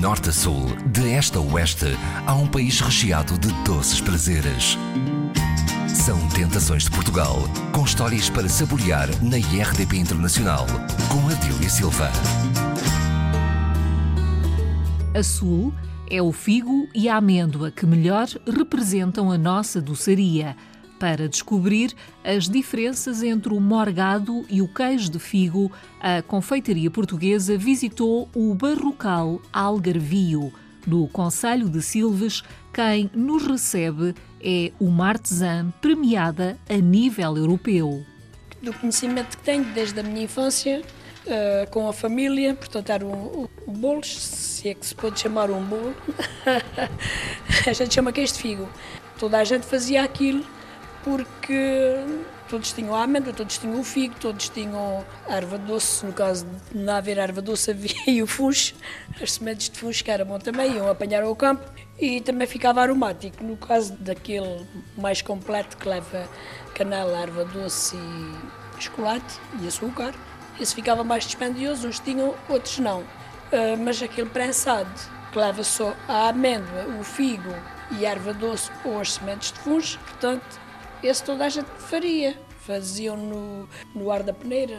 norte a sul, de este a oeste, há um país recheado de doces prazeres. São Tentações de Portugal, com histórias para saborear na IRDP Internacional, com Adília Silva. A sul é o figo e a amêndoa que melhor representam a nossa doçaria. Para descobrir as diferenças entre o morgado e o queijo de figo, a confeitaria portuguesa visitou o Barrocal Algarvio. No Conselho de Silves, quem nos recebe é uma artesã premiada a nível europeu. Do conhecimento que tenho desde a minha infância, uh, com a família, portanto era o, o, bolos, se é que se pode chamar um bolo, a gente chama queijo de figo. Toda a gente fazia aquilo porque todos tinham a amêndoa, todos tinham o figo, todos tinham a erva doce, no caso de não haver erva doce havia o funcho, as sementes de funcho que era bom também, iam apanhar ao campo e também ficava aromático. No caso daquele mais completo que leva canela, erva doce e chocolate e açúcar, esse ficava mais dispendioso, uns tinham, outros não. Uh, mas aquele prensado que leva só a amêndoa, o figo e a erva doce ou as sementes de funcho, portanto esse toda a gente faria. Faziam no, no ar da peneira,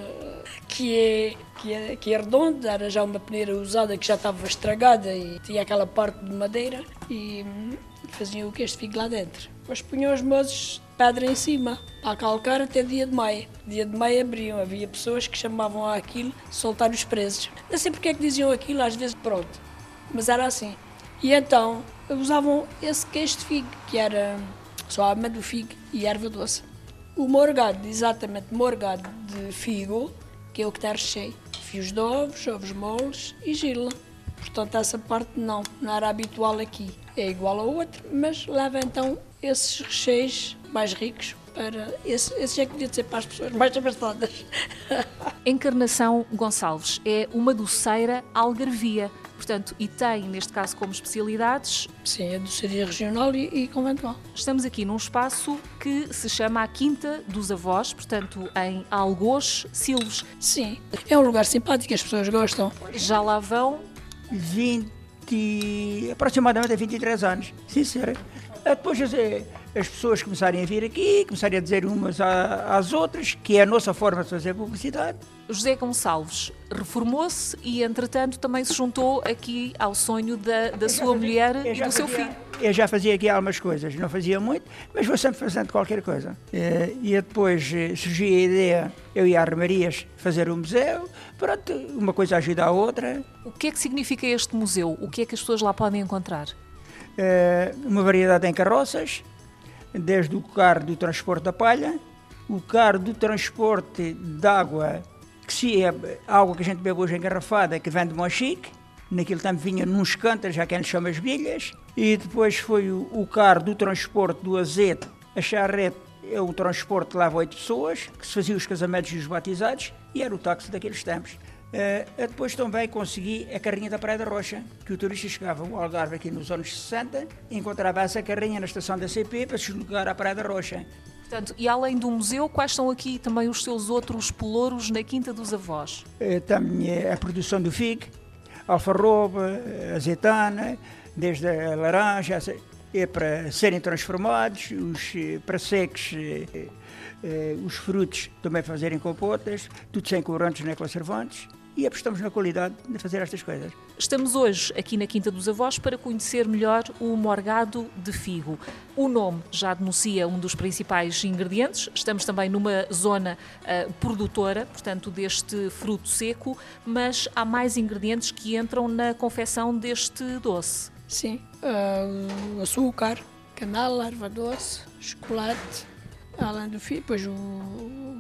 que é, que, é, que é redondo, era já uma peneira usada que já estava estragada e tinha aquela parte de madeira e hum, faziam o queijo de figo lá dentro. Depois punham os mozes de pedra em cima, para calcar até dia de maio. Dia de maio abriam, havia pessoas que chamavam aquilo soltar os presos. Não sei porque é que diziam aquilo, às vezes pronto, mas era assim. E então usavam esse queijo de figo, que era só água do figo e erva doce. O morgado, exatamente, morgado de figo, que é o que está recheio. Fios de ovos, ovos moles e gila. Portanto, essa parte não, não era habitual aqui. É igual ao outro, mas leva então esses recheios mais ricos para. Esse, esse é que podia ser para as pessoas mais abastadas. Encarnação Gonçalves é uma doceira algarvia portanto, e tem, neste caso, como especialidades. Sim, a doçaria regional e, e conventual. Estamos aqui num espaço que se chama a Quinta dos Avós, portanto, em Algoz, Silves. Sim, é um lugar simpático, as pessoas gostam. Já lá vão? 20, aproximadamente 23 anos, sim, senhora. Depois as pessoas começarem a vir aqui, começarem a dizer umas às outras, que é a nossa forma de fazer publicidade. José Gonçalves reformou-se e, entretanto, também se juntou aqui ao sonho da, da sua fazia, mulher e do fazia, seu filho. Eu já fazia aqui algumas coisas, não fazia muito, mas vou sempre fazendo qualquer coisa. Eh, e depois eh, surgiu a ideia, eu ia a Armarias fazer um museu, pronto, uma coisa ajuda a outra. O que é que significa este museu? O que é que as pessoas lá podem encontrar? Eh, uma variedade em carroças, desde o carro do transporte da palha, o carro do transporte de água, que se é água que a gente bebe hoje engarrafada, que vem de Monchique, naquele tempo vinha nos cantas, já que a gente chama as bilhas, e depois foi o, o carro do transporte do azeite, a charrete é um transporte que leva oito pessoas, que se fazia os casamentos e os batizados, e era o táxi daqueles tempos. Uh, depois também consegui a carrinha da Praia da Rocha, que o turista chegava ao Algarve aqui nos anos 60, encontrava essa carrinha na estação da CP para se deslocar à Praia da Rocha. Portanto, e além do museu, quais são aqui também os seus outros pelouros na Quinta dos Avós? Uh, também a produção do FIG, alfarroba, azeitana, desde a laranja, é para serem transformados, os eh, para secos os frutos também fazerem compotas, tudo sem corantes nem conservantes e apostamos na qualidade de fazer estas coisas. Estamos hoje aqui na Quinta dos Avós para conhecer melhor o morgado de figo. O nome já denuncia um dos principais ingredientes. Estamos também numa zona uh, produtora, portanto, deste fruto seco, mas há mais ingredientes que entram na confecção deste doce. Sim, uh, açúcar, canela, erva doce, chocolate, além do figo, depois o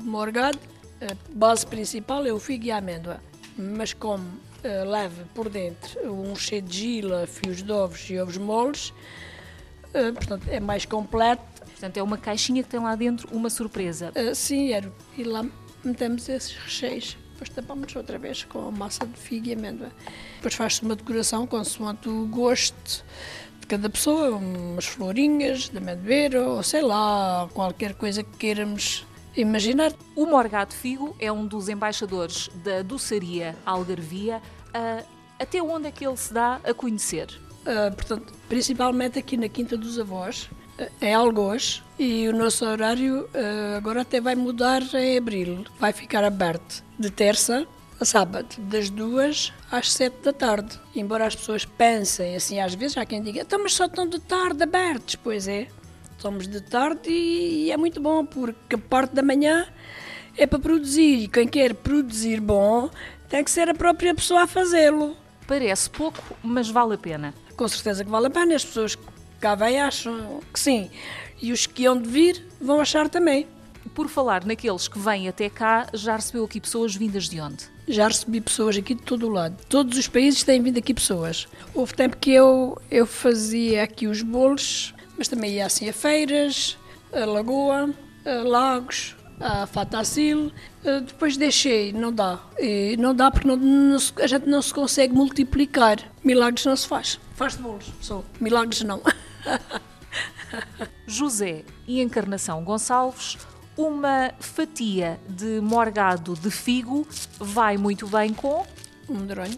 morgado. A base principal é o figo e a amêndoa mas como uh, leva por dentro um cheio de gila, fios de ovos e ovos moles, uh, portanto é mais completo. Portanto, é uma caixinha que tem lá dentro uma surpresa. Uh, sim, era. E lá metemos esses recheios. Depois tapamos outra vez com a massa de figo e amêndoa. Depois faz-se uma decoração consoante o gosto de cada pessoa, umas florinhas de amendoeira ou sei lá, qualquer coisa que queiramos imaginar. O Morgado Figo é um dos embaixadores da doçaria Algarvia. Uh, Até onde é que ele se dá a conhecer? Uh, portanto, principalmente aqui na Quinta dos Avós, uh, em Algoz, e o nosso horário uh, agora até vai mudar em abril. Vai ficar aberto de terça a sábado, das duas às sete da tarde. Embora as pessoas pensem assim, às vezes há quem diga, então, mas só estão de tarde abertos. Pois é, somos de tarde e, e é muito bom, porque a parte da manhã é para produzir e quem quer produzir bom tem que ser a própria pessoa a fazê-lo. Parece pouco, mas vale a pena. Com certeza que vale a pena, as pessoas que cá vêm acham que sim. E os que hão de vir vão achar também. Por falar naqueles que vêm até cá, já recebeu aqui pessoas vindas de onde? Já recebi pessoas aqui de todo o lado. Todos os países têm vindo aqui pessoas. Houve tempo que eu, eu fazia aqui os bolos, mas também ia assim a feiras, a Lagoa, a Lagos, a Fatacil. Depois deixei, não dá. E não dá porque não, não, a gente não se consegue multiplicar. Milagres não se faz. Faz de bolos, só. Milagres não. José e Encarnação Gonçalves, uma fatia de morgado de figo vai muito bem com um medronho.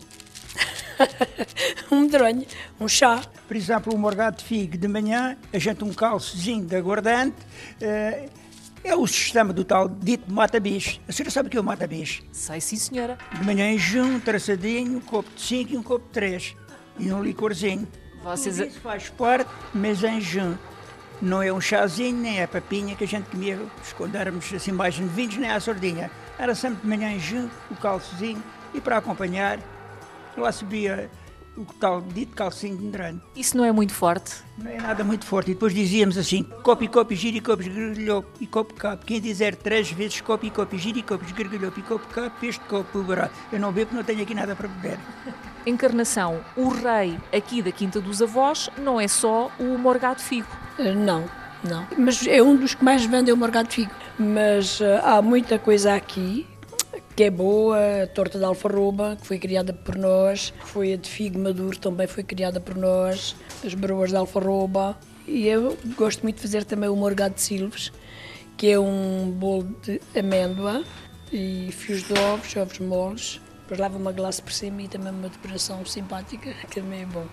um medronho, um chá. Por exemplo, o morgado de figo de manhã, a gente um calcezinho de aguardente. Uh, é o sistema do tal dito mata-bicho. A senhora sabe o que é o mata-bicho? Sei sim, senhora. De manhã em junho, traçadinho, um copo de 5 e um copo de 3. E um licorzinho. Vocês... Tudo isso faz parte, mas em junho. Não é um chazinho, nem é papinha que a gente comia quando éramos assim mais novinhos, nem a sardinha. Era sempre de manhã em junho, o calçozinho, e para acompanhar, lá subia o tal dito calcinho de medranho. Isso não é muito forte? Não é nada muito forte. E depois dizíamos assim, copo copo, giro e copo, esgrilhou e copo capo. Quem dizer três vezes copo copo, giro e copo, esgrilhou e copo capo, este copo beberá. Eu não bebo não tenho aqui nada para beber. Encarnação, o rei aqui da Quinta dos Avós não é só o morgado figo. Não, não. Mas é um dos que mais vende é o morgado figo. Mas uh, há muita coisa aqui que é boa, a torta de alfarroba, que foi criada por nós, foi a de figo maduro, também foi criada por nós, as broas de alfarroba. E eu gosto muito de fazer também o morgado de silves, que é um bolo de amêndoa e fios de ovos, ovos moles. Depois leva uma glace por cima e também uma decoração simpática, que também é bom.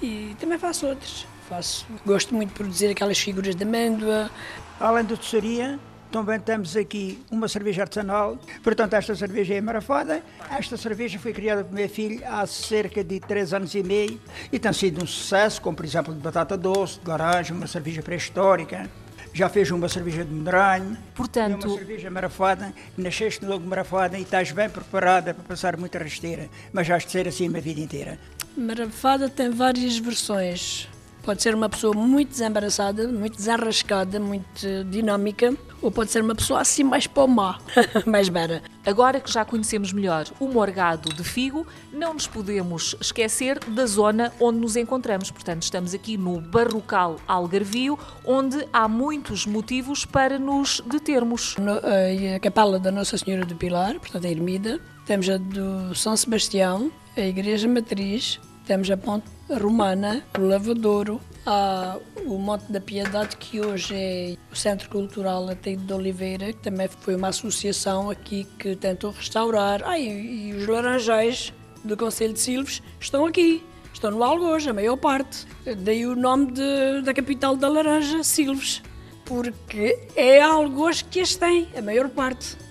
E também faço outros. Faço, gosto muito de produzir aquelas figuras de amêndoa. Além da doçaria, também temos aqui uma cerveja artesanal. Portanto, esta cerveja é marafada. Esta cerveja foi criada pelo meu filho há cerca de 3 anos e meio e tem sido um sucesso, como por exemplo de batata doce, de laranja, uma cerveja pré-histórica. Já fez uma cerveja de medranho. Portanto... É uma cerveja marafada, nasceste logo marafada e estás bem preparada para passar muita rasteira, mas já has de ser assim a vida inteira. Marafada tem várias versões. Pode ser uma pessoa muito desembaraçada, muito desarrascada, muito dinâmica, ou pode ser uma pessoa assim mais pomá, mais bara. Agora que já conhecemos melhor o morgado de figo, não nos podemos esquecer da zona onde nos encontramos. Portanto, estamos aqui no Barrocal Algarvio, onde há muitos motivos para nos determos. No, a capela da Nossa Senhora do Pilar, portanto a ermida, temos a do São Sebastião, a Igreja Matriz, temos a Ponte Romana, o Lavadouro, há o Monte da Piedade, que hoje é o Centro Cultural Ateio de Oliveira, que também foi uma associação aqui que tentou restaurar. Ah, e, e os Laranjais do Conselho de Silves estão aqui, estão no Algoz, a maior parte. Daí o nome de, da capital da Laranja, Silves, porque é Algoz que as tem, a maior parte.